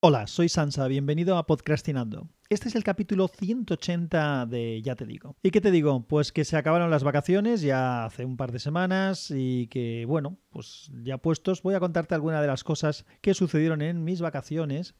Hola, soy Sansa, bienvenido a Podcastinando. Este es el capítulo 180 de Ya te digo. ¿Y qué te digo? Pues que se acabaron las vacaciones ya hace un par de semanas y que, bueno, pues ya puestos, voy a contarte algunas de las cosas que sucedieron en mis vacaciones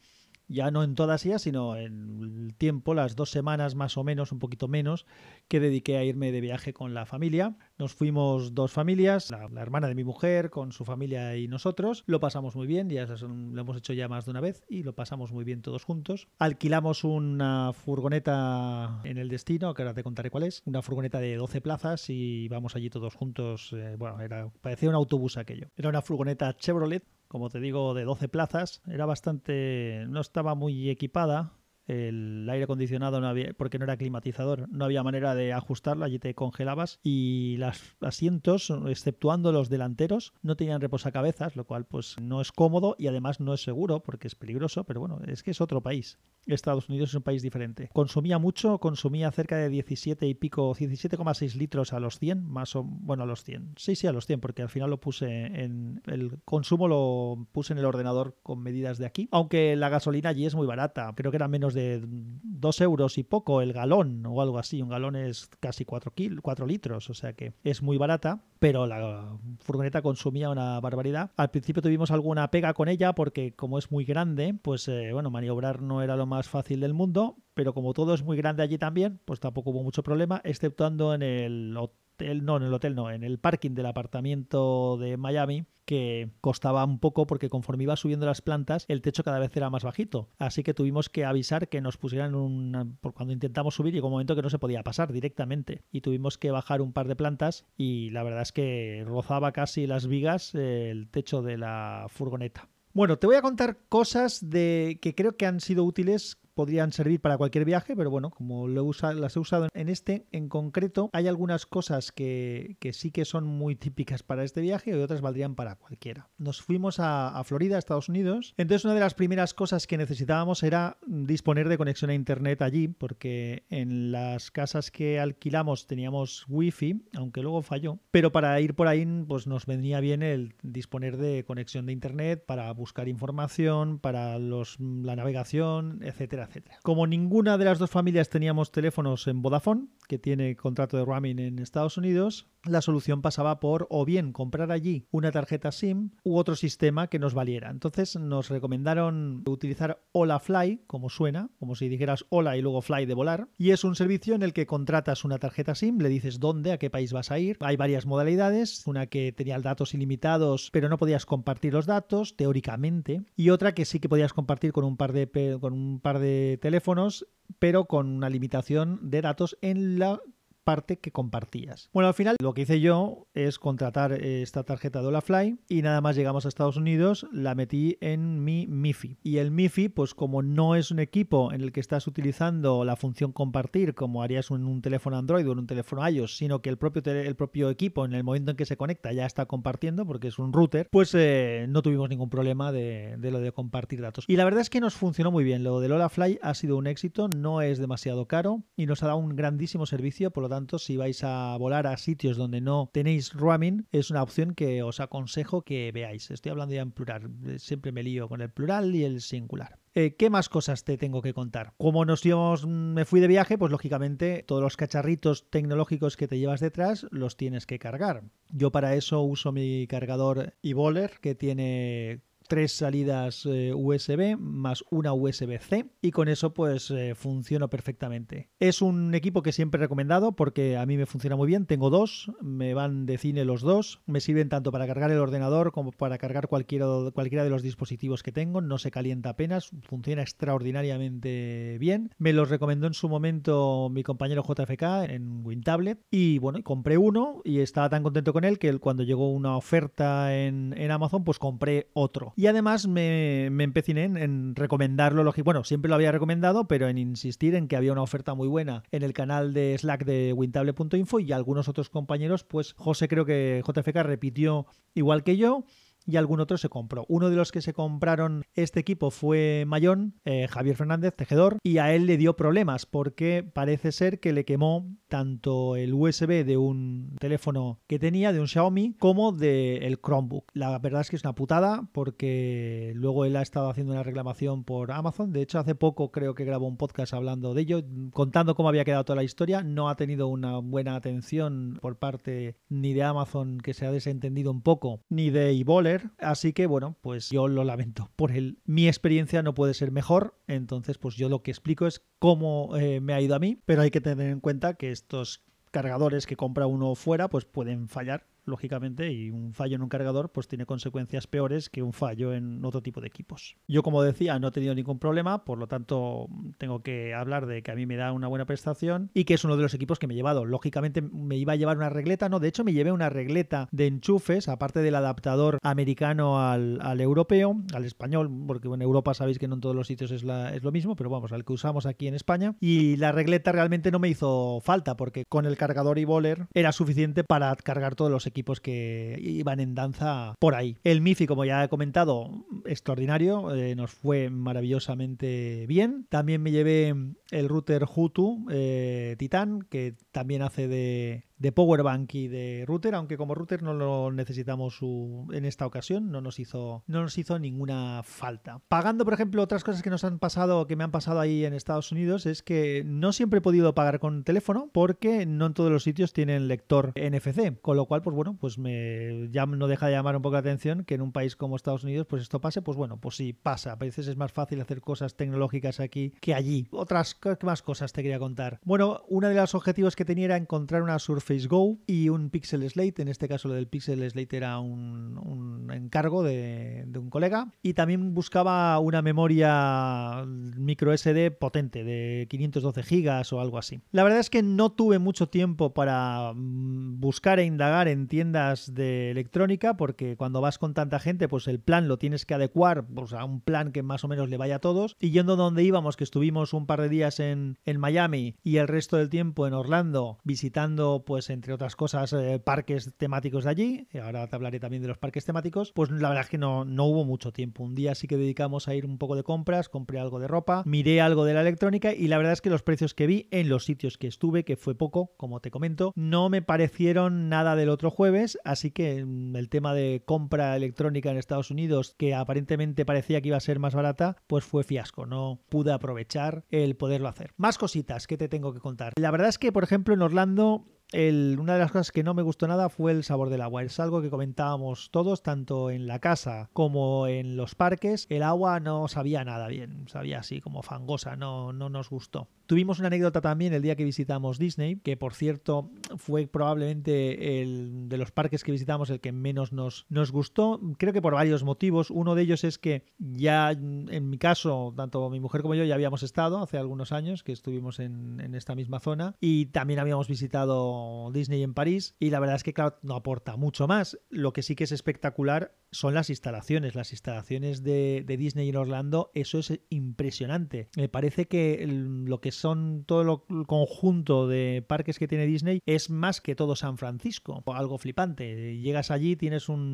ya no en todas ellas, sino en el tiempo, las dos semanas más o menos, un poquito menos, que dediqué a irme de viaje con la familia. Nos fuimos dos familias, la, hermana de mi mujer con su familia y nosotros. Lo pasamos muy bien, ya lo hemos hecho ya más de una vez y lo pasamos muy bien todos juntos. Alquilamos una furgoneta en el destino, que ahora te contaré cuál es, una furgoneta de 12 plazas y vamos allí todos juntos. Eh, bueno, era, parecía un autobús aquello. Era una furgoneta Chevrolet como te digo, de 12 plazas. Era bastante. no estaba muy equipada. El aire acondicionado no había, porque no era climatizador, no había manera de ajustarlo, allí te congelabas y los asientos, exceptuando los delanteros, no tenían reposacabezas, lo cual pues no es cómodo y además no es seguro porque es peligroso, pero bueno, es que es otro país. Estados Unidos es un país diferente. Consumía mucho, consumía cerca de 17 y pico, 17,6 litros a los 100, más o bueno, a los 100. Sí, sí, a los 100, porque al final lo puse en el consumo lo puse en el ordenador con medidas de aquí, aunque la gasolina allí es muy barata, creo que era menos de 2 euros y poco el galón o algo así, un galón es casi 4, 4 litros, o sea que es muy barata, pero la furgoneta consumía una barbaridad. Al principio tuvimos alguna pega con ella porque como es muy grande, pues eh, bueno, maniobrar no era lo más fácil del mundo, pero como todo es muy grande allí también, pues tampoco hubo mucho problema, exceptuando en el no, en el hotel no, en el parking del apartamento de Miami, que costaba un poco porque conforme iba subiendo las plantas, el techo cada vez era más bajito. Así que tuvimos que avisar que nos pusieran un... Por cuando intentamos subir llegó un momento que no se podía pasar directamente. Y tuvimos que bajar un par de plantas y la verdad es que rozaba casi las vigas el techo de la furgoneta. Bueno, te voy a contar cosas de que creo que han sido útiles podrían servir para cualquier viaje, pero bueno, como lo usa, las he usado en este en concreto, hay algunas cosas que, sí que son muy típicas para este viaje y otras valdrían para cualquiera. Nos fuimos a, Florida, Estados Unidos, entonces una de las primeras cosas que necesitábamos era disponer de conexión a internet allí, porque en las casas que alquilamos teníamos wifi, aunque luego falló, pero para ir por ahí pues nos venía bien el disponer de conexión de internet para buscar información, para los, la navegación, etcétera, como ninguna de las dos familias teníamos teléfonos en Vodafone, que tiene contrato de roaming en Estados Unidos, la solución pasaba por o bien comprar allí una tarjeta SIM u otro sistema que nos valiera. Entonces nos recomendaron utilizar Fly, como suena, como si dijeras hola y luego fly de volar, y es un servicio en el que contratas una tarjeta SIM, le dices dónde, a qué país vas a ir. Hay varias modalidades, una que tenía datos ilimitados, pero no podías compartir los datos teóricamente, y otra que sí que podías compartir con un par de con un par de teléfonos pero con una limitación de datos en la parte que compartías. Bueno, al final lo que hice yo es contratar esta tarjeta de Olafly y nada más llegamos a Estados Unidos la metí en mi MIFI. Y el MIFI, pues como no es un equipo en el que estás utilizando la función compartir como harías en un teléfono Android o en un teléfono iOS, sino que el propio, el propio equipo en el momento en que se conecta ya está compartiendo porque es un router, pues eh, no tuvimos ningún problema de, de, lo de compartir datos. Y la verdad es que nos funcionó muy bien. Lo del Olafly ha sido un éxito, no es demasiado caro y nos ha dado un grandísimo servicio, por lo tanto si vais a volar a sitios donde no tenéis roaming, es una opción que os aconsejo que veáis. Estoy hablando ya en plural, siempre me lío con el plural y el singular. Eh, ¿Qué más cosas te tengo que contar? Como nos íbamos, me fui de viaje, pues lógicamente todos los cacharritos tecnológicos que te llevas detrás los tienes que cargar. Yo para eso uso mi cargador eVoler que tiene tres salidas eh, USB más una USB-C y con eso pues eh, funciona perfectamente. Es un equipo que siempre he recomendado porque a mí me funciona muy bien, tengo dos, me van de cine los dos, me sirven tanto para cargar el ordenador como para cargar cualquiera, de los dispositivos que tengo, no se calienta apenas, funciona extraordinariamente bien. Me los recomendó en su momento mi compañero JFK en WinTablet y bueno, compré uno y estaba tan contento con él que cuando llegó una oferta en, en Amazon pues compré otro. Y además me, empeciné en, recomendarlo. Bueno, siempre lo había recomendado, pero en insistir en que había una oferta muy buena en el canal de Slack de wintable.info y algunos otros compañeros, pues José creo que JFK repitió igual que yo y algún otro se compró. Uno de los que se compraron este equipo fue Mayón, eh, Javier Fernández, tejedor, y a él le dio problemas porque parece ser que le quemó tanto el USB de un teléfono que tenía, de un Xiaomi, como del Chromebook. La verdad es que es una putada porque luego él ha estado haciendo una reclamación por Amazon. De hecho, hace poco creo que grabó un podcast hablando de ello, contando cómo había quedado toda la historia. No ha tenido una buena atención por parte ni de Amazon, que se ha desentendido un poco, ni de Evoler. Así que bueno, pues yo lo lamento por él. Mi experiencia no puede ser mejor. Entonces, pues yo lo que explico es cómo eh, me ha ido a mí, pero hay que tener en cuenta que estos cargadores que compra uno fuera pues pueden fallar lógicamente, y un fallo en un cargador pues tiene consecuencias peores que un fallo en otro tipo de equipos. Yo, como decía, no he tenido ningún problema, por lo tanto tengo que hablar de que a mí me da una buena prestación y que es uno de los equipos que me he llevado. Lógicamente me iba a llevar una regleta, no, de hecho me llevé una regleta de enchufes, aparte del adaptador americano al, europeo, al español, porque en Europa sabéis que no en todos los sitios es, la, es lo mismo, pero vamos, al que usamos aquí en España. Y la regleta realmente no me hizo falta, porque con el cargador y boler era suficiente para cargar todos los equipos equipos que iban en danza por ahí. El MIFI, como ya he comentado, extraordinario, eh, nos fue maravillosamente bien. También me llevé el router Hutu eh, Titan, que también hace de, de power bank y de router, aunque como router no lo necesitamos en esta ocasión, no nos hizo no nos hizo ninguna falta. Pagando, por ejemplo, otras cosas que nos han pasado, que me han pasado ahí en Estados Unidos, es que no siempre he podido pagar con teléfono porque no en todos los sitios tienen lector NFC, con lo cual, pues bueno, pues me ya no deja de llamar un poco la atención que en un país como Estados Unidos, pues esto pase, pues bueno, pues sí pasa. A veces es más fácil hacer cosas tecnológicas aquí que allí. Otras más cosas te quería contar. Bueno, uno de los objetivos que tenía era encontrar una Surface Go y un Pixel Slate. En este caso, lo del Pixel Slate era un, encargo de, un colega. Y también buscaba una memoria micro SD potente de 512 gigas o algo así. La verdad es que no tuve mucho tiempo para mm, buscar e indagar en tiendas de electrónica porque cuando vas con tanta gente, pues el plan lo tienes que adecuar pues, a un plan que más o menos le vaya a todos. Y yendo donde íbamos, que estuvimos un par de días en, en Miami y el resto del tiempo en Orlando visitando pues pues entre otras cosas, eh, parques temáticos de allí, y ahora te hablaré también de los parques temáticos, pues la verdad es que no, no hubo mucho tiempo. Un día sí que dedicamos a ir un poco de compras, compré algo de ropa, miré algo de la electrónica y la verdad es que los precios que vi en los sitios que estuve, que fue poco, como te comento, no me parecieron nada del otro jueves, así que mm, el tema de compra electrónica en Estados Unidos, que aparentemente parecía que iba a ser más barata, pues fue fiasco, no pude aprovechar el poderlo hacer. Más cositas que te tengo que contar. La verdad es que, por ejemplo, en Orlando una de las cosas que no me gustó nada fue el sabor del agua. Es algo que comentábamos todos, tanto en la casa como en los parques. El agua no sabía nada bien, sabía así como fangosa, no, no nos gustó. Tuvimos una anécdota también el día que visitamos Disney, que por cierto fue probablemente el de los parques que visitamos el que menos nos, nos gustó. Creo que por varios motivos. Uno de ellos es que ya en mi caso, tanto mi mujer como yo ya habíamos estado hace algunos años que estuvimos en, en esta misma zona y también habíamos visitado Disney en París y la verdad es que claro no aporta mucho más. Lo que sí que es espectacular son las instalaciones. Las instalaciones de, Disney en Orlando, eso es impresionante. Me parece que lo que son todo el conjunto de parques que tiene Disney es más que todo San Francisco. Algo flipante. Llegas allí, tienes un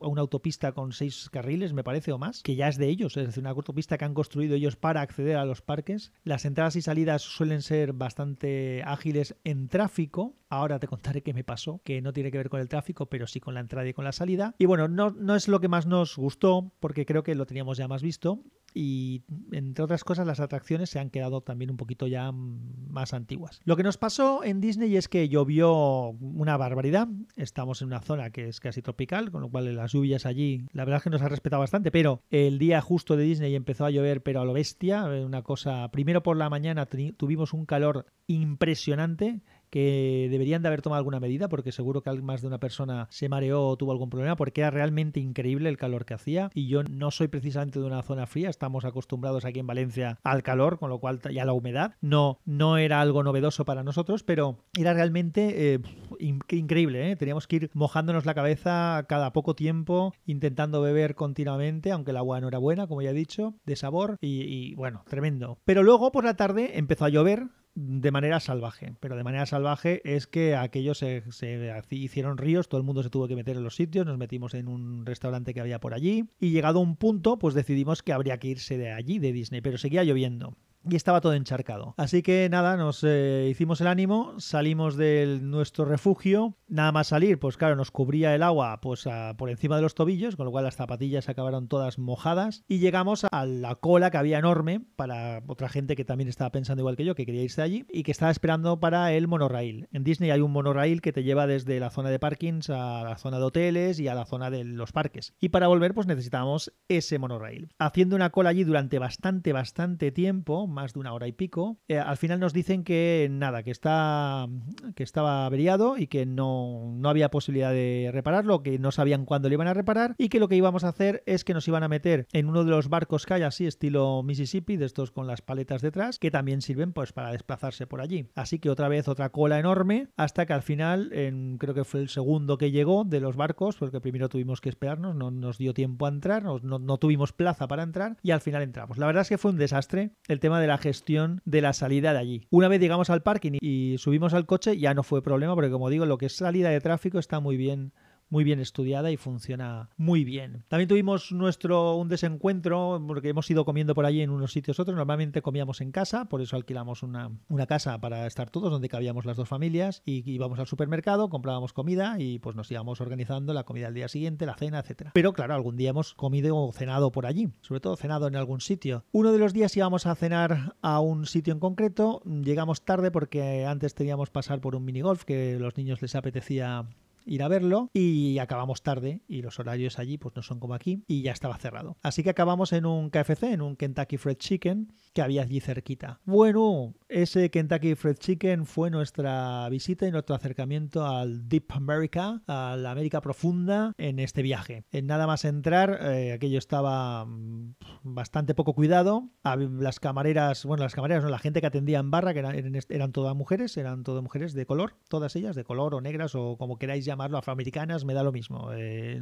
una autopista con seis carriles, me parece, o más, que ya es de ellos. Es decir, una autopista que han construido ellos para acceder a los parques. Las entradas y salidas suelen ser bastante ágiles en tráfico. Ahora te contaré qué me pasó, que no tiene que ver con el tráfico, pero sí con la entrada y con la salida. Y bueno, no, no es lo que más nos gustó, porque creo que lo teníamos ya más visto y entre otras cosas las atracciones se han quedado también un poquito ya más antiguas. Lo que nos pasó en Disney es que llovió una barbaridad, estamos en una zona que es casi tropical, con lo cual las lluvias allí la verdad es que nos ha respetado bastante, pero el día justo de Disney empezó a llover pero a lo bestia, una cosa, primero por la mañana tuvimos un calor impresionante que deberían de haber tomado alguna medida porque seguro que más de una persona se mareó o tuvo algún problema porque era realmente increíble el calor que hacía y yo no soy precisamente de una zona fría, estamos acostumbrados aquí en Valencia al calor, con lo cual y a la humedad, no, no era algo novedoso para nosotros, pero era realmente eh, increíble, ¿eh? teníamos que ir mojándonos la cabeza cada poco tiempo, intentando beber continuamente, aunque el agua no era buena, como ya he dicho, de sabor y, y bueno, tremendo. Pero luego por la tarde empezó a llover, de manera salvaje. Pero de manera salvaje es que aquellos se, se hicieron ríos, todo el mundo se tuvo que meter en los sitios, nos metimos en un restaurante que había por allí y llegado a un punto, pues decidimos que habría que irse de allí, de Disney, pero seguía lloviendo y estaba todo encharcado. Así que nada, nos eh, hicimos el ánimo, salimos de nuestro refugio, nada más salir, pues claro, nos cubría el agua pues por encima de los tobillos, con lo cual las zapatillas acabaron todas mojadas y llegamos a la cola que había enorme para otra gente que también estaba pensando igual que yo, que quería irse allí y que estaba esperando para el monorail. En Disney hay un monorail que te lleva desde la zona de parkings a la zona de hoteles y a la zona de los parques. Y para volver pues necesitábamos ese monorail. Haciendo una cola allí durante bastante, bastante tiempo, más de una hora y pico. Eh, al final nos dicen que nada, que está que estaba averiado y que no, no había posibilidad de repararlo, que no sabían cuándo lo iban a reparar y que lo que íbamos a hacer es que nos iban a meter en uno de los barcos que hay así estilo Mississippi, de estos con las paletas detrás, que también sirven pues para desplazarse por allí. Así que otra vez otra cola enorme hasta que al final, en, creo que fue el segundo que llegó de los barcos, porque primero tuvimos que esperarnos, no nos dio tiempo a entrar, no, no tuvimos plaza para entrar y al final entramos. La verdad es que fue un desastre el tema de la gestión de la salida de allí. Una vez llegamos al parking y subimos al coche, ya no fue problema, porque como digo, lo que es salida de tráfico está muy bien muy bien estudiada y funciona muy bien. También tuvimos nuestro un desencuentro porque hemos ido comiendo por allí en unos sitios otros. Normalmente comíamos en casa, por eso alquilamos una, una casa para estar todos donde cabíamos las dos familias y íbamos al supermercado, comprábamos comida y pues nos íbamos organizando la comida al día siguiente, la cena, etcétera. Pero claro, algún día hemos comido o cenado por allí, sobre todo cenado en algún sitio. Uno de los días íbamos a cenar a un sitio en concreto, llegamos tarde porque antes teníamos pasar por un minigolf que los niños les apetecía ir a verlo y acabamos tarde y los horarios allí pues no son como aquí y ya estaba cerrado. Así que acabamos en un KFC, en un Kentucky Fried Chicken que había allí cerquita. Bueno, ese Kentucky Fried Chicken fue nuestra visita y nuestro acercamiento al Deep America, a la América profunda en este viaje. En nada más entrar, eh, aquello estaba mm, bastante poco cuidado. Las camareras, bueno, las camareras, no, la gente que atendía en barra, que eran, eran todas mujeres, eran todas mujeres de color, todas ellas de color o negras o como queráis llamarlo, afroamericanas, me da lo mismo. Eh,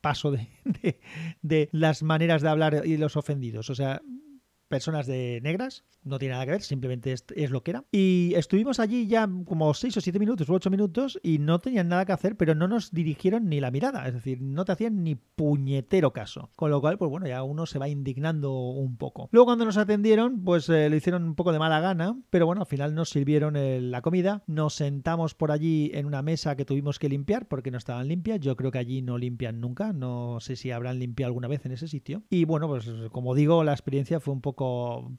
paso de, de las maneras de hablar y los ofendidos. O sea, personas de negras, no tiene nada que ver, simplemente es, lo que era. Y estuvimos allí ya como 6 o 7 minutos o 8 minutos y no tenían nada que hacer, pero no nos dirigieron ni la mirada, es decir, no te hacían ni puñetero caso. Con lo cual, pues bueno, ya uno se va indignando un poco. Luego cuando nos atendieron, pues eh, lo hicieron un poco de mala gana, pero bueno, al final nos sirvieron eh, la comida, nos sentamos por allí en una mesa que tuvimos que limpiar porque no estaban limpias, yo creo que allí no limpian nunca, no sé si habrán limpiado alguna vez en ese sitio. Y bueno, pues como digo, la experiencia fue un poco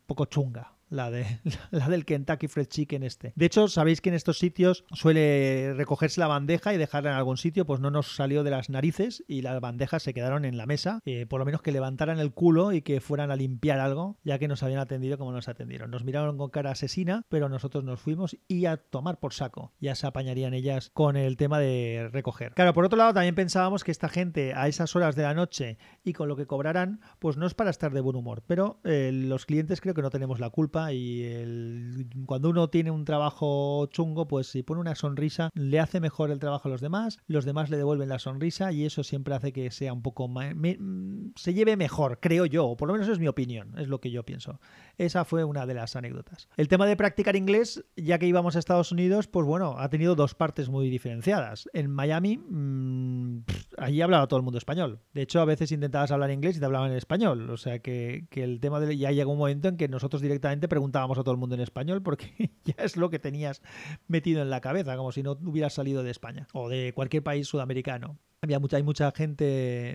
poco, chunga la, de, la del Kentucky Fried Chicken este. De hecho, sabéis que en estos sitios suele recogerse la bandeja y dejarla en algún sitio, pues no nos salió de las narices y las bandejas se quedaron en la mesa, eh, por lo menos que levantaran el culo y que fueran a limpiar algo, ya que nos habían atendido como nos atendieron. Nos miraron con cara asesina, pero nosotros nos fuimos y a tomar por saco. Ya se apañarían ellas con el tema de recoger. Claro, por otro lado, también pensábamos que esta gente a esas horas de la noche y con lo que cobrarán, pues no es para estar de buen humor, pero eh, los clientes creo que no tenemos la culpa y cuando uno tiene un trabajo chungo, pues si pone una sonrisa, le hace mejor el trabajo a los demás, los demás le devuelven la sonrisa y eso siempre hace que sea un poco más, se lleve mejor, creo yo, o por lo menos es mi opinión, es lo que yo pienso. Esa fue una de las anécdotas. El tema de practicar inglés, ya que íbamos a Estados Unidos, pues bueno, ha tenido dos partes muy diferenciadas. En Miami, mmm, allí hablaba todo el mundo español. De hecho, a veces intentabas hablar inglés y te hablaban en español. O sea que, que el tema de ya llegó un momento en que nosotros directamente preguntábamos a todo el mundo en español porque ya es lo que tenías metido en la cabeza, como si no hubieras salido de España o de cualquier país sudamericano. Había mucha, hay mucha gente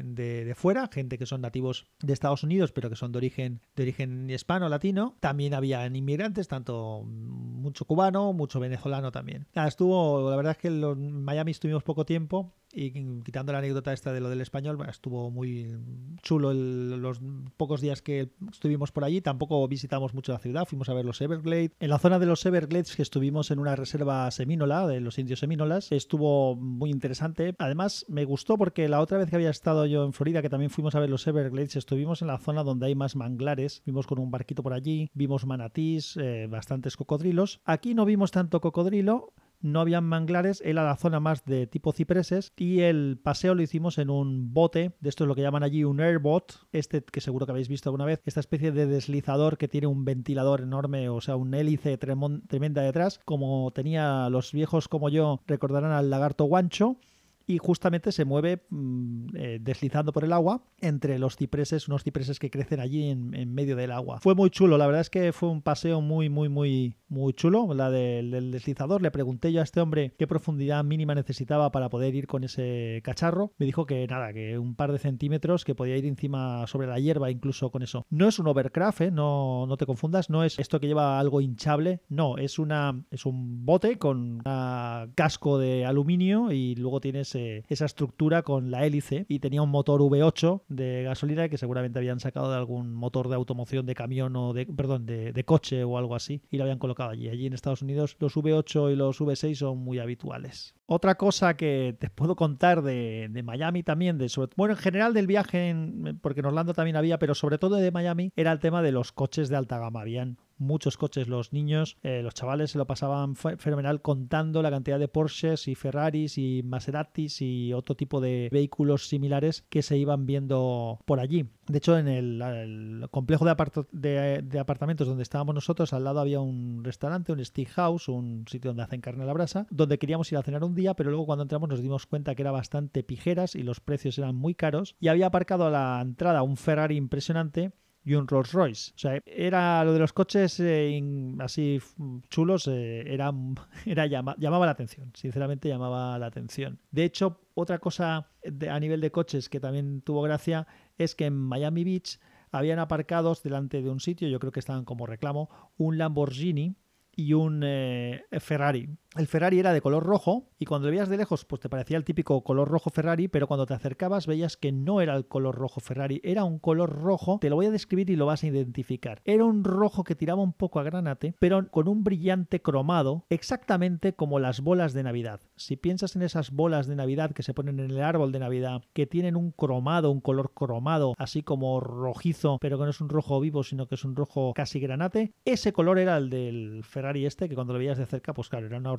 de, de, fuera, gente que son nativos de Estados Unidos, pero que son de origen, de origen hispano, latino. También había inmigrantes, tanto mucho cubano, mucho venezolano también. estuvo, la verdad es que en Miami estuvimos poco tiempo y quitando la anécdota esta de lo del español, estuvo muy chulo los pocos días que estuvimos por allí. Tampoco visitamos mucho la ciudad, fuimos a ver los Everglades. En la zona de los Everglades, que estuvimos en una reserva semínola de los indios semínolas, estuvo muy interesante. Además, me gustó porque la otra vez que había estado yo en Florida, que también fuimos a ver los Everglades, estuvimos en la zona donde hay más manglares. Vimos con un barquito por allí, vimos manatís, eh, bastantes cocodrilos. Aquí no vimos tanto cocodrilo no habían manglares, era la zona más de tipo cipreses y el paseo lo hicimos en un bote, de esto es lo que llaman allí un airbot, este que seguro que habéis visto alguna vez, esta especie de deslizador que tiene un ventilador enorme, o sea, un hélice tremenda detrás, como tenía los viejos como yo, recordarán al lagarto guancho y justamente se mueve mm, eh, deslizando por el agua entre los cipreses, unos cipreses que crecen allí en, medio del agua. Fue muy chulo, la verdad es que fue un paseo muy, muy, muy, muy chulo, la del, deslizador. Le pregunté yo a este hombre qué profundidad mínima necesitaba para poder ir con ese cacharro. Me dijo que nada, que un par de centímetros, que podía ir encima sobre la hierba incluso con eso. No es un overcraft, ¿eh? no, no te confundas, no es esto que lleva algo hinchable, no, es, una, es un bote con un casco de aluminio y luego tienes esa estructura con la hélice y tenía un motor V8 de gasolina que seguramente habían sacado de algún motor de automoción de camión o de, perdón, de, coche o algo así y lo habían colocado allí. Allí en Estados Unidos los V8 y los V6 son muy habituales. Otra cosa que te puedo contar de, Miami también, de bueno, en general del viaje, porque en Orlando también había, pero sobre todo de Miami, era el tema de los coches de alta gama. Habían muchos coches. Los niños, eh, los chavales se lo pasaban fenomenal contando la cantidad de Porsches y Ferraris y Maseratis y otro tipo de vehículos similares que se iban viendo por allí. De hecho, en el, complejo de, apartamentos donde estábamos nosotros, al lado había un restaurante, un steak house, un sitio donde hacen carne a la brasa, donde queríamos ir a cenar un día, pero luego cuando entramos nos dimos cuenta que era bastante pijeras y los precios eran muy caros. Y había aparcado a la entrada un Ferrari impresionante y un Rolls Royce. O sea, era lo de los coches eh, así chulos, eh, era, era llamaba la atención, sinceramente llamaba la atención. De hecho, otra cosa a nivel de coches que también tuvo gracia es que en Miami Beach habían aparcados delante de un sitio, yo creo que estaban como reclamo, un Lamborghini y un eh, Ferrari. El Ferrari era de color rojo y cuando lo veías de lejos pues te parecía el típico color rojo Ferrari, pero cuando te acercabas veías que no era el color rojo Ferrari, era un color rojo, te lo voy a describir y lo vas a identificar. Era un rojo que tiraba un poco a granate, pero con un brillante cromado, exactamente como las bolas de Navidad. Si piensas en esas bolas de Navidad que se ponen en el árbol de Navidad, que tienen un cromado, un color cromado, así como rojizo, pero que no es un rojo vivo, sino que es un rojo casi granate, ese color era el del Ferrari este, que cuando lo veías de cerca, pues claro, era una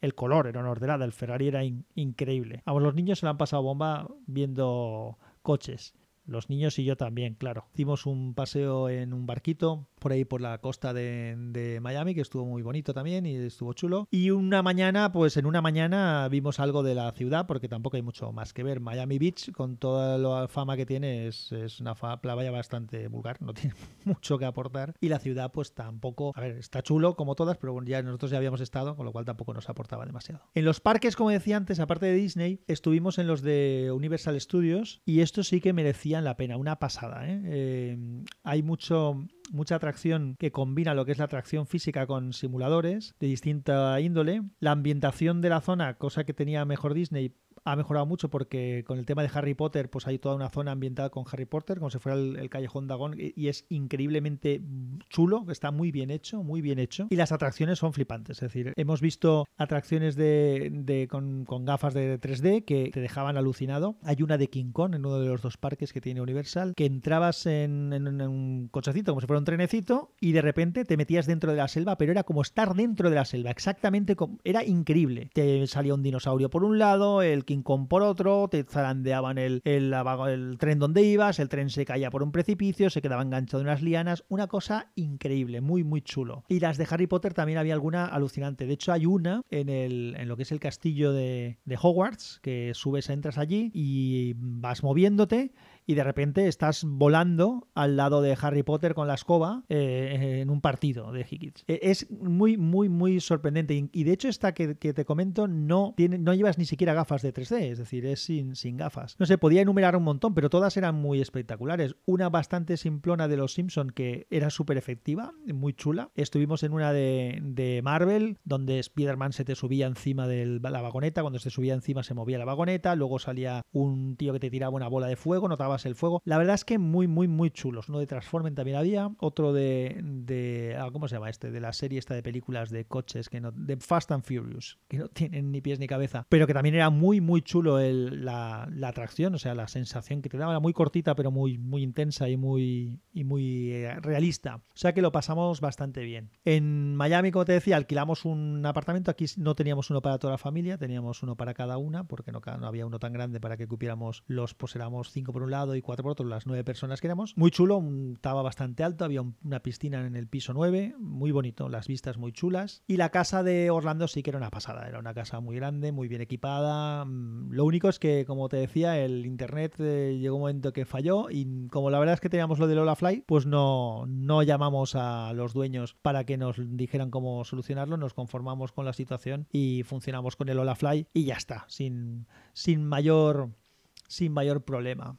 el color era una ordenada, el Ferrari era increíble. A los niños se le han pasado bomba viendo coches. Los niños y yo también, claro. Hicimos un paseo en un barquito por ahí por la costa de, Miami, que estuvo muy bonito también y estuvo chulo. Y una mañana, pues en una mañana vimos algo de la ciudad, porque tampoco hay mucho más que ver. Miami Beach, con toda la fama que tiene, es, es una playa bastante vulgar, no tiene mucho que aportar. Y la ciudad, pues tampoco, a ver, está chulo como todas, pero ya nosotros ya habíamos estado, con lo cual tampoco nos aportaba demasiado. En los parques, como decía antes, aparte de Disney, estuvimos en los de Universal Studios y esto sí que merecían la pena, una pasada. ¿eh? Eh, hay mucho, mucha atracción que combina lo que es la atracción física con simuladores de distinta índole. La ambientación de la zona, cosa que tenía mejor Disney, ha mejorado mucho porque con el tema de Harry Potter, pues hay toda una zona ambientada con Harry Potter, como si fuera el, callejón Dagón, y es increíblemente chulo, está muy bien hecho, muy bien hecho. Y las atracciones son flipantes, es decir, hemos visto atracciones de, con, gafas de 3D que te dejaban alucinado. Hay una de King Kong en uno de los dos parques que tiene Universal, que entrabas en, un cochecito como si fuera un trenecito y de repente te metías dentro de la selva, pero era como estar dentro de la selva, exactamente como... Era increíble. Te salía un dinosaurio por un lado, el King con por otro, te zarandeaban el, el, el, tren donde ibas, el tren se caía por un precipicio, se quedaba enganchado en unas lianas, una cosa increíble, muy muy chulo. Y las de Harry Potter también había alguna alucinante. De hecho hay una en, el, en lo que es el castillo de, de Hogwarts, que subes, entras allí y vas moviéndote y de repente estás volando al lado de Harry Potter con la escoba eh, en un partido de Higgins. E, es muy, muy, muy sorprendente. Y de hecho, esta que, te comento no, tiene, no llevas ni siquiera gafas de 3D, es decir, es sin, sin gafas. No sé, podía enumerar un montón, pero todas eran muy espectaculares. Una bastante simplona de los Simpson que era súper efectiva, muy chula. Estuvimos en una de, de Marvel, donde Spider-Man se te subía encima de la vagoneta, cuando se subía encima se movía la vagoneta, luego salía un tío que te tiraba una bola de fuego, notabas el fuego. La verdad es que muy, muy, muy chulos. Uno de Transformen también había, otro de, de ah, ¿cómo se llama este? De la serie esta de películas de coches, que no, de Fast and Furious, que no tienen ni pies ni cabeza, pero que también era muy, muy chulo el, la, la, atracción, o sea, la sensación que te daba, era muy cortita, pero muy, muy intensa y muy, y muy eh, realista. O sea que lo pasamos bastante bien. En Miami, como te decía, alquilamos un apartamento, aquí no teníamos uno para toda la familia, teníamos uno para cada una, porque no, no había uno tan grande para que cupiéramos los, pues éramos cinco por un lado y cuatro por otro, las nueve personas que éramos. Muy chulo, estaba bastante alto, había una piscina en el piso 9, muy bonito, las vistas muy chulas. Y la casa de Orlando sí que era una pasada, era una casa muy grande, muy bien equipada. Mm, lo único es que, como te decía, el internet eh, llegó un momento que falló y como la verdad es que teníamos lo de Lola Fly, pues no, no llamamos a los dueños para que nos dijeran cómo solucionarlo, nos conformamos con la situación y funcionamos con el Lola Fly y ya está, sin, sin mayor sin mayor problema.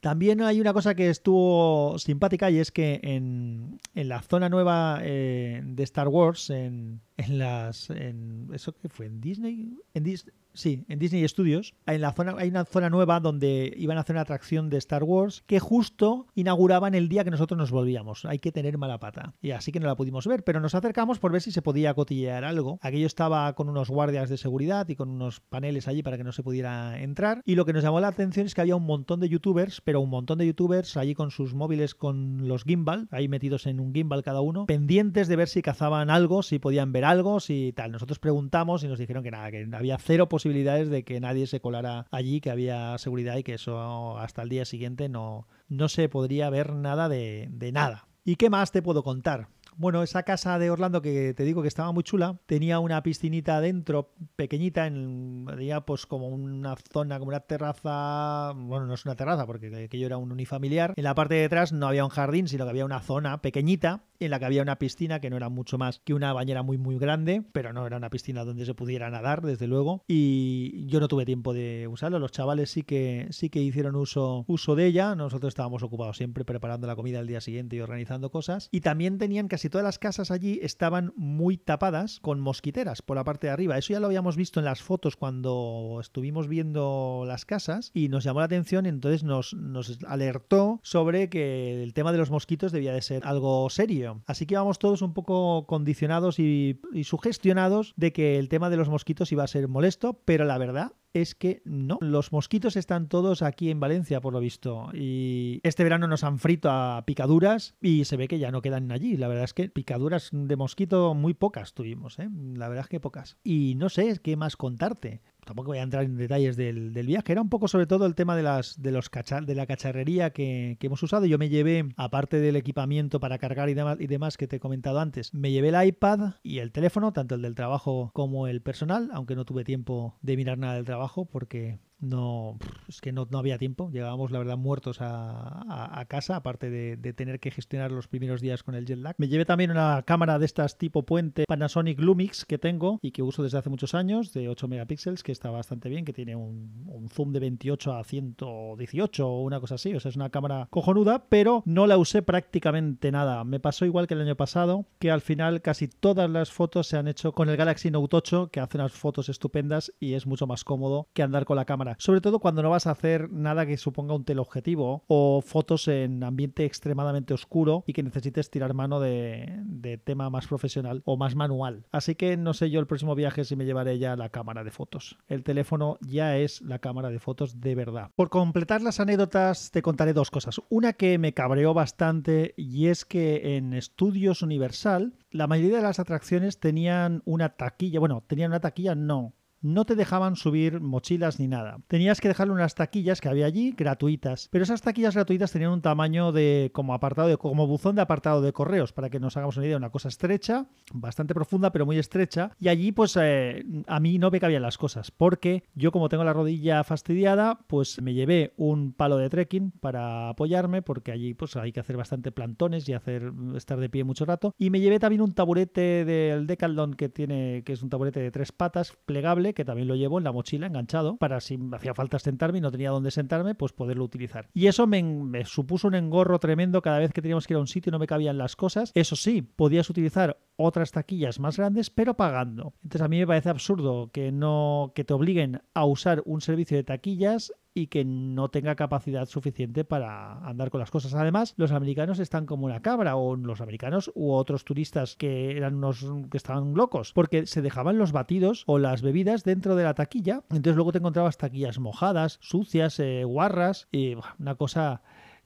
También hay una cosa que estuvo simpática y es que en, en la zona nueva eh, de Star Wars, en, en las. En, ¿Eso qué fue? ¿En Disney? En Disney Sí, en Disney Studios en la zona, hay una zona nueva donde iban a hacer una atracción de Star Wars que justo inauguraban el día que nosotros nos volvíamos. Hay que tener mala pata. Y así que no la pudimos ver, pero nos acercamos por ver si se podía cotillear algo. Aquello estaba con unos guardias de seguridad y con unos paneles allí para que no se pudiera entrar. Y lo que nos llamó la atención es que había un montón de youtubers, pero un montón de youtubers allí con sus móviles con los gimbal, ahí metidos en un gimbal cada uno, pendientes de ver si cazaban algo, si podían ver algo, si tal. Nosotros preguntamos y nos dijeron que nada, que había cero posibilidades posibilidades de que nadie se colara allí, que había seguridad y que eso hasta el día siguiente no, no se podría ver nada de, nada. ¿Y qué más te puedo contar? Bueno, esa casa de Orlando que te digo que estaba muy chula, tenía una piscinita adentro, pequeñita, en, pues como una zona, como una terraza, bueno, no es una terraza porque aquello era un unifamiliar. En la parte de atrás no había un jardín, sino que había una zona pequeñita en la que había una piscina que no era mucho más que una bañera muy muy grande, pero no era una piscina donde se pudiera nadar, desde luego. Y yo no tuve tiempo de usarlo, los chavales sí que sí que hicieron uso, uso de ella, nosotros estábamos ocupados siempre preparando la comida el día siguiente y organizando cosas. Y también tenían casi todas las casas allí estaban muy tapadas con mosquiteras por la parte de arriba. Eso ya lo habíamos visto en las fotos cuando estuvimos viendo las casas y nos llamó la atención, entonces nos, nos alertó sobre que el tema de los mosquitos debía de ser algo serio. Así que íbamos todos un poco condicionados y, y sugestionados de que el tema de los mosquitos iba a ser molesto, pero la verdad es que no. Los mosquitos están todos aquí en Valencia, por lo visto. Y este verano nos han frito a picaduras y se ve que ya no quedan allí. La verdad es que picaduras de mosquito muy pocas tuvimos, ¿eh? La verdad es que pocas. Y no sé qué más contarte tampoco voy a entrar en detalles del, viaje, era un poco sobre todo el tema de, las, de, los de la cacharrería que, hemos usado. Yo me llevé, aparte del equipamiento para cargar y demás, y demás que te he comentado antes, me llevé el iPad y el teléfono, tanto el del trabajo como el personal, aunque no tuve tiempo de mirar nada del trabajo porque no es que no, no, había tiempo. Llegábamos la verdad muertos a, casa aparte de, tener que gestionar los primeros días con el jet lag. Me llevé también una cámara de estas tipo puente Panasonic Lumix que tengo y que uso desde hace muchos años de 8 megapíxeles que está bastante bien que tiene un, zoom de 28 a 118 o una cosa así. O sea es una cámara cojonuda pero no la usé prácticamente nada. Me pasó igual que el año pasado que al final casi todas las fotos se han hecho con el Galaxy Note 8 que hace unas fotos estupendas y es mucho más cómodo que andar con la cámara sobre todo cuando no vas a hacer nada que suponga un teleobjetivo o fotos en ambiente extremadamente oscuro y que necesites tirar mano de, tema más profesional o más manual. Así que no sé yo el próximo viaje si me llevaré ya la cámara de fotos. El teléfono ya es la cámara de fotos de verdad. Por completar las anécdotas te contaré dos cosas. Una que me cabreó bastante y es que en Estudios Universal la mayoría de las atracciones tenían una taquilla, bueno, tenían una taquilla no, no te dejaban subir mochilas ni nada. Tenías que dejarle unas taquillas que había allí gratuitas, pero esas taquillas gratuitas tenían un tamaño de como apartado de como buzón de apartado de correos, para que nos hagamos una idea, una cosa estrecha, bastante profunda, pero muy estrecha, y allí pues eh, a mí no me cabían las cosas, porque yo como tengo la rodilla fastidiada, pues me llevé un palo de trekking para apoyarme, porque allí pues hay que hacer bastante plantones y hacer estar de pie mucho rato, y me llevé también un taburete del Decathlon que tiene que es un taburete de tres patas plegable que también lo llevo en la mochila enganchado para si me hacía falta sentarme y no tenía dónde sentarme, pues poderlo utilizar. Y eso me, supuso un engorro tremendo cada vez que teníamos que ir a un sitio y no me cabían las cosas. Eso sí, podías utilizar otras taquillas más grandes, pero pagando. Entonces a mí me parece absurdo que no que te obliguen a usar un servicio de taquillas y que no tenga capacidad suficiente para andar con las cosas. Además, los americanos están como una cabra, o los americanos u otros turistas que eran unos que estaban locos, porque se dejaban los batidos o las bebidas dentro de la taquilla. Entonces luego te encontrabas taquillas mojadas, sucias, eh, guarras, y una cosa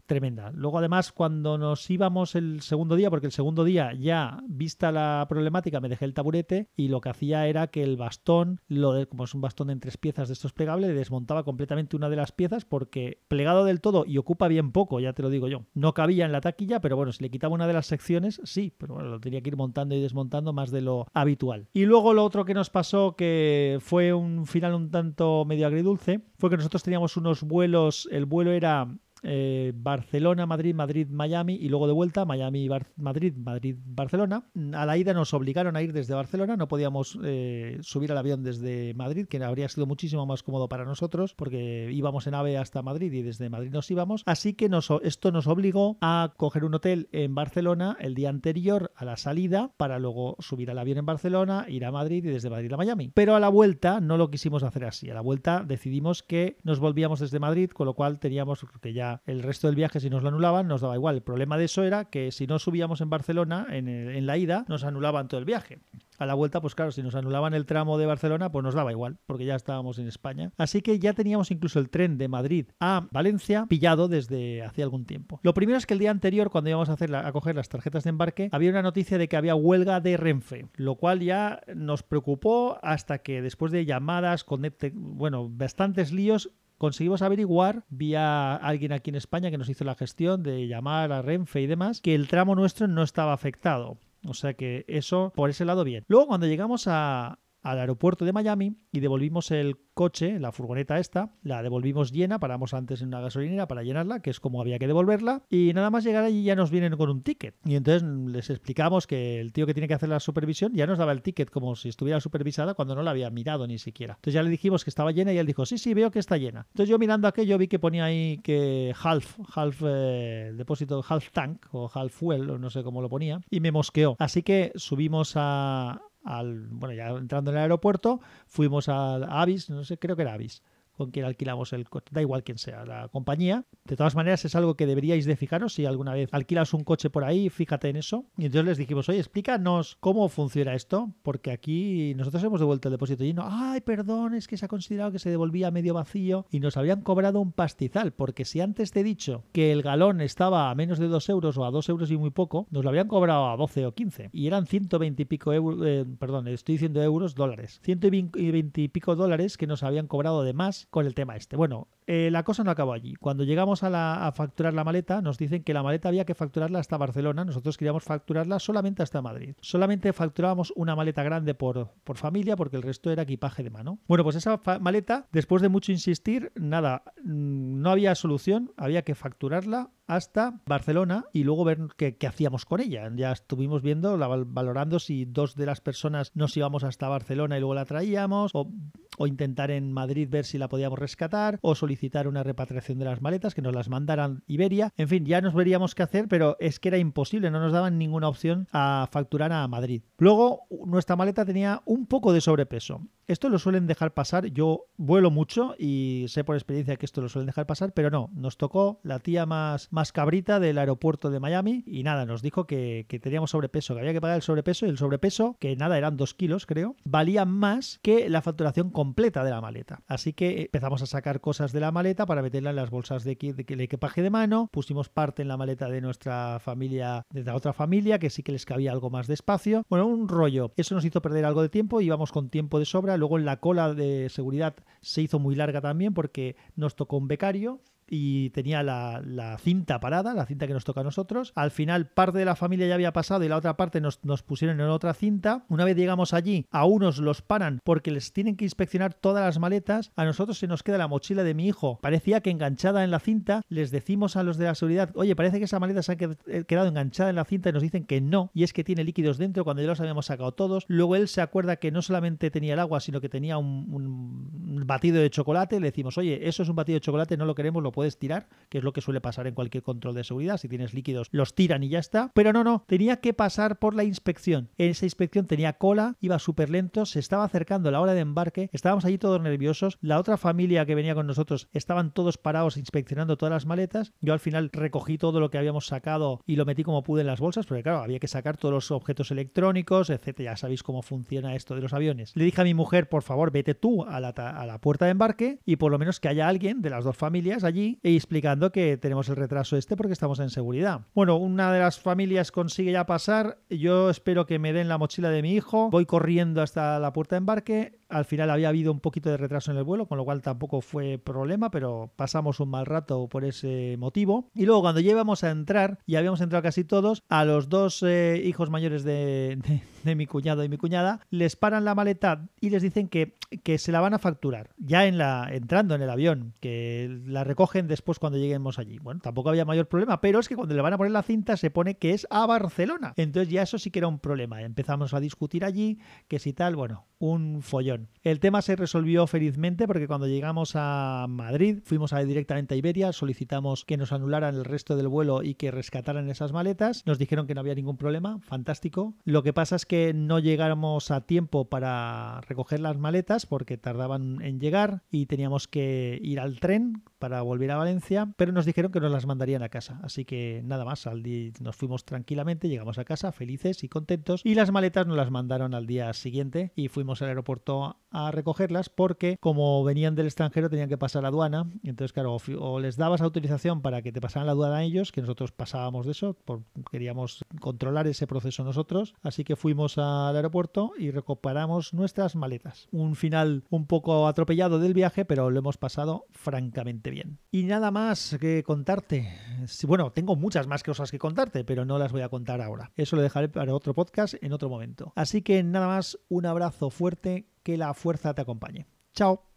tremenda. Luego, además, cuando nos íbamos el segundo día, porque el segundo día ya, vista la problemática, me dejé el taburete y lo que hacía era que el bastón, lo de, como es un bastón en tres piezas de estos plegables, desmontaba completamente una de las piezas porque plegado del todo y ocupa bien poco, ya te lo digo yo. No cabía en la taquilla, pero bueno, si le quitaba una de las secciones, sí, pero bueno, lo tenía que ir montando y desmontando más de lo habitual. Y luego lo otro que nos pasó, que fue un final un tanto medio agridulce, fue que nosotros teníamos unos vuelos, el vuelo era eh, Barcelona, Madrid, Madrid, Miami y luego de vuelta Miami, Madrid, Madrid, Barcelona. A la ida nos obligaron a ir desde Barcelona, no podíamos eh, subir al avión desde Madrid, que habría sido muchísimo más cómodo para nosotros porque íbamos en AVE hasta Madrid y desde Madrid nos íbamos. Así que nos, esto nos obligó a coger un hotel en Barcelona el día anterior a la salida para luego subir al avión en Barcelona, ir a Madrid y desde Madrid a Miami. Pero a la vuelta no lo quisimos hacer así. A la vuelta decidimos que nos volvíamos desde Madrid, con lo cual teníamos que ya el resto del viaje, si nos lo anulaban, nos daba igual. El problema de eso era que si no subíamos en Barcelona, en, en la ida, nos anulaban todo el viaje. A la vuelta, pues claro, si nos anulaban el tramo de Barcelona, pues nos daba igual, porque ya estábamos en España. Así que ya teníamos incluso el tren de Madrid a Valencia pillado desde hace algún tiempo. Lo primero es que el día anterior, cuando íbamos a, hacer a coger las tarjetas de embarque, había una noticia de que había huelga de Renfe, lo cual ya nos preocupó hasta que después de llamadas, con, bueno, bastantes líos, conseguimos averiguar vía alguien aquí en España que nos hizo la gestión de llamar a Renfe y demás que el tramo nuestro no estaba afectado. O sea que eso por ese lado bien. Luego cuando llegamos a, al aeropuerto de Miami y devolvimos el coche, la furgoneta esta, la devolvimos llena, paramos antes en una gasolinera para llenarla, que es como había que devolverla, y nada más llegar allí ya nos vienen con un ticket. Y entonces les explicamos que el tío que tiene que hacer la supervisión ya nos daba el ticket como si estuviera supervisada cuando no la había mirado ni siquiera. Entonces ya le dijimos que estaba llena y él dijo, sí, sí, veo que está llena. Entonces yo mirando aquello vi que ponía ahí que half, half eh, depósito, half tank o half fuel, o no sé cómo lo ponía, y me mosqueó. Así que subimos a, al, bueno, ya entrando en el aeropuerto, fuimos a Avis, no sé, creo que era Avis, con quien alquilamos el coche, da igual quién sea la compañía. De todas maneras, es algo que deberíais de fijaros si alguna vez alquilas un coche por ahí, fíjate en eso. Y entonces les dijimos, oye, explícanos cómo funciona esto, porque aquí nosotros hemos devuelto el depósito lleno. Ay, perdón, es que se ha considerado que se devolvía medio vacío y nos habían cobrado un pastizal, porque si antes te he dicho que el galón estaba a menos de 2 euros o a 2 euros y muy poco, nos lo habían cobrado a 12 o 15 y eran 120 y pico euros, eh, perdón, estoy diciendo euros, dólares, 120 y pico dólares que nos habían cobrado de más con el tema este. Bueno, eh, la cosa no acabó allí. Cuando llegamos a, la, facturar la maleta, nos dicen que la maleta había que facturarla hasta Barcelona. Nosotros queríamos facturarla solamente hasta Madrid. Solamente facturábamos una maleta grande por, por familia porque el resto era equipaje de mano. Bueno, pues esa maleta, después de mucho insistir, nada, mm, no había solución. Había que facturarla hasta Barcelona y luego ver qué, hacíamos con ella. Ya estuvimos viendo, valorando si dos de las personas nos íbamos hasta Barcelona y luego la traíamos, o, o, intentar en Madrid ver si la podíamos rescatar, o solicitar una repatriación de las maletas, que nos las mandaran Iberia. En fin, ya nos veríamos qué hacer, pero es que era imposible, no nos daban ninguna opción a facturar a Madrid. Luego, nuestra maleta tenía un poco de sobrepeso. Esto lo suelen dejar pasar, yo vuelo mucho y sé por experiencia que esto lo suelen dejar pasar, pero no, nos tocó la tía más cabrita del aeropuerto de Miami y nada, nos dijo que, teníamos sobrepeso, que había que pagar el sobrepeso y el sobrepeso, que nada, eran dos kilos creo, valía más que la facturación completa de la maleta. Así que empezamos a sacar cosas de la maleta para meterla en las bolsas de, equipaje de mano, pusimos parte en la maleta de nuestra familia, de la otra familia, que sí que les cabía algo más de espacio. Bueno, un rollo. Eso nos hizo perder algo de tiempo, íbamos con tiempo de sobra, luego en la cola de seguridad se hizo muy larga también porque nos tocó un becario y tenía la, cinta parada, la cinta que nos toca a nosotros. Al final, parte de la familia ya había pasado y la otra parte nos, nos, pusieron en otra cinta. Una vez llegamos allí, a unos los paran porque les tienen que inspeccionar todas las maletas. A nosotros se nos queda la mochila de mi hijo. Parecía que enganchada en la cinta. Les decimos a los de la seguridad, oye, parece que esa maleta se ha eh, quedado enganchada en la cinta y nos dicen que no. Y es que tiene líquidos dentro cuando ya los habíamos sacado todos. Luego él se acuerda que no solamente tenía el agua, sino que tenía un, un batido de chocolate. Le decimos, oye, eso es un batido de chocolate, no lo queremos, lo puedes tirar, que es lo que suele pasar en cualquier control de seguridad. Si tienes líquidos, los tiran y ya está. Pero no, no, tenía que pasar por la inspección. En esa inspección tenía cola, iba súper lento, se estaba acercando la hora de embarque, estábamos allí todos nerviosos. La otra familia que venía con nosotros estaban todos parados inspeccionando todas las maletas. Yo al final recogí todo lo que habíamos sacado y lo metí como pude en las bolsas, porque claro, había que sacar todos los objetos electrónicos, etcétera. Ya sabéis cómo funciona esto de los aviones. Le dije a mi mujer, por favor, vete tú a la, a la puerta de embarque y por lo menos que haya alguien de las dos familias allí y explicando que tenemos el retraso este porque estamos en seguridad. Bueno, una de las familias consigue ya pasar. Yo espero que me den la mochila de mi hijo. Voy corriendo hasta la puerta de embarque al final había habido un poquito de retraso en el vuelo, con lo cual tampoco fue problema, pero pasamos un mal rato por ese motivo. Y luego cuando ya a entrar, y habíamos entrado casi todos, a los dos eh, hijos mayores de, mi cuñado y mi cuñada, les paran la maleta y les dicen que, que se la van a facturar, ya en la, entrando en el avión, que la recogen después cuando lleguemos allí. Bueno, tampoco había mayor problema, pero es que cuando le van a poner la cinta se pone que es a Barcelona. Entonces ya eso sí que era un problema. Empezamos a discutir allí, que si tal, bueno, un follón. El tema se resolvió felizmente porque cuando llegamos a Madrid fuimos a directamente a Iberia, solicitamos que nos anularan el resto del vuelo y que rescataran esas maletas. Nos dijeron que no había ningún problema, fantástico. Lo que pasa es que no llegáramos a tiempo para recoger las maletas porque tardaban en llegar y teníamos que ir al tren para volver a Valencia, pero nos dijeron que nos las mandarían a casa. Así que nada más, al día nos fuimos tranquilamente, llegamos a casa felices y contentos y las maletas nos las mandaron al día siguiente y fuimos al aeropuerto a recogerlas porque como venían del extranjero tenían que pasar la aduana. Entonces, claro, o, les dabas autorización para que te pasaran la aduana a ellos, que nosotros pasábamos de eso, queríamos controlar ese proceso nosotros. Así que fuimos al aeropuerto y recuperamos nuestras maletas. Un final un poco atropellado del viaje, pero lo hemos pasado francamente bien. Y nada más que contarte. Bueno, tengo muchas más cosas que contarte, pero no las voy a contar ahora. Eso lo dejaré para otro podcast en otro momento. Así que nada más, un abrazo fuerte que la fuerza te acompañe. Chao.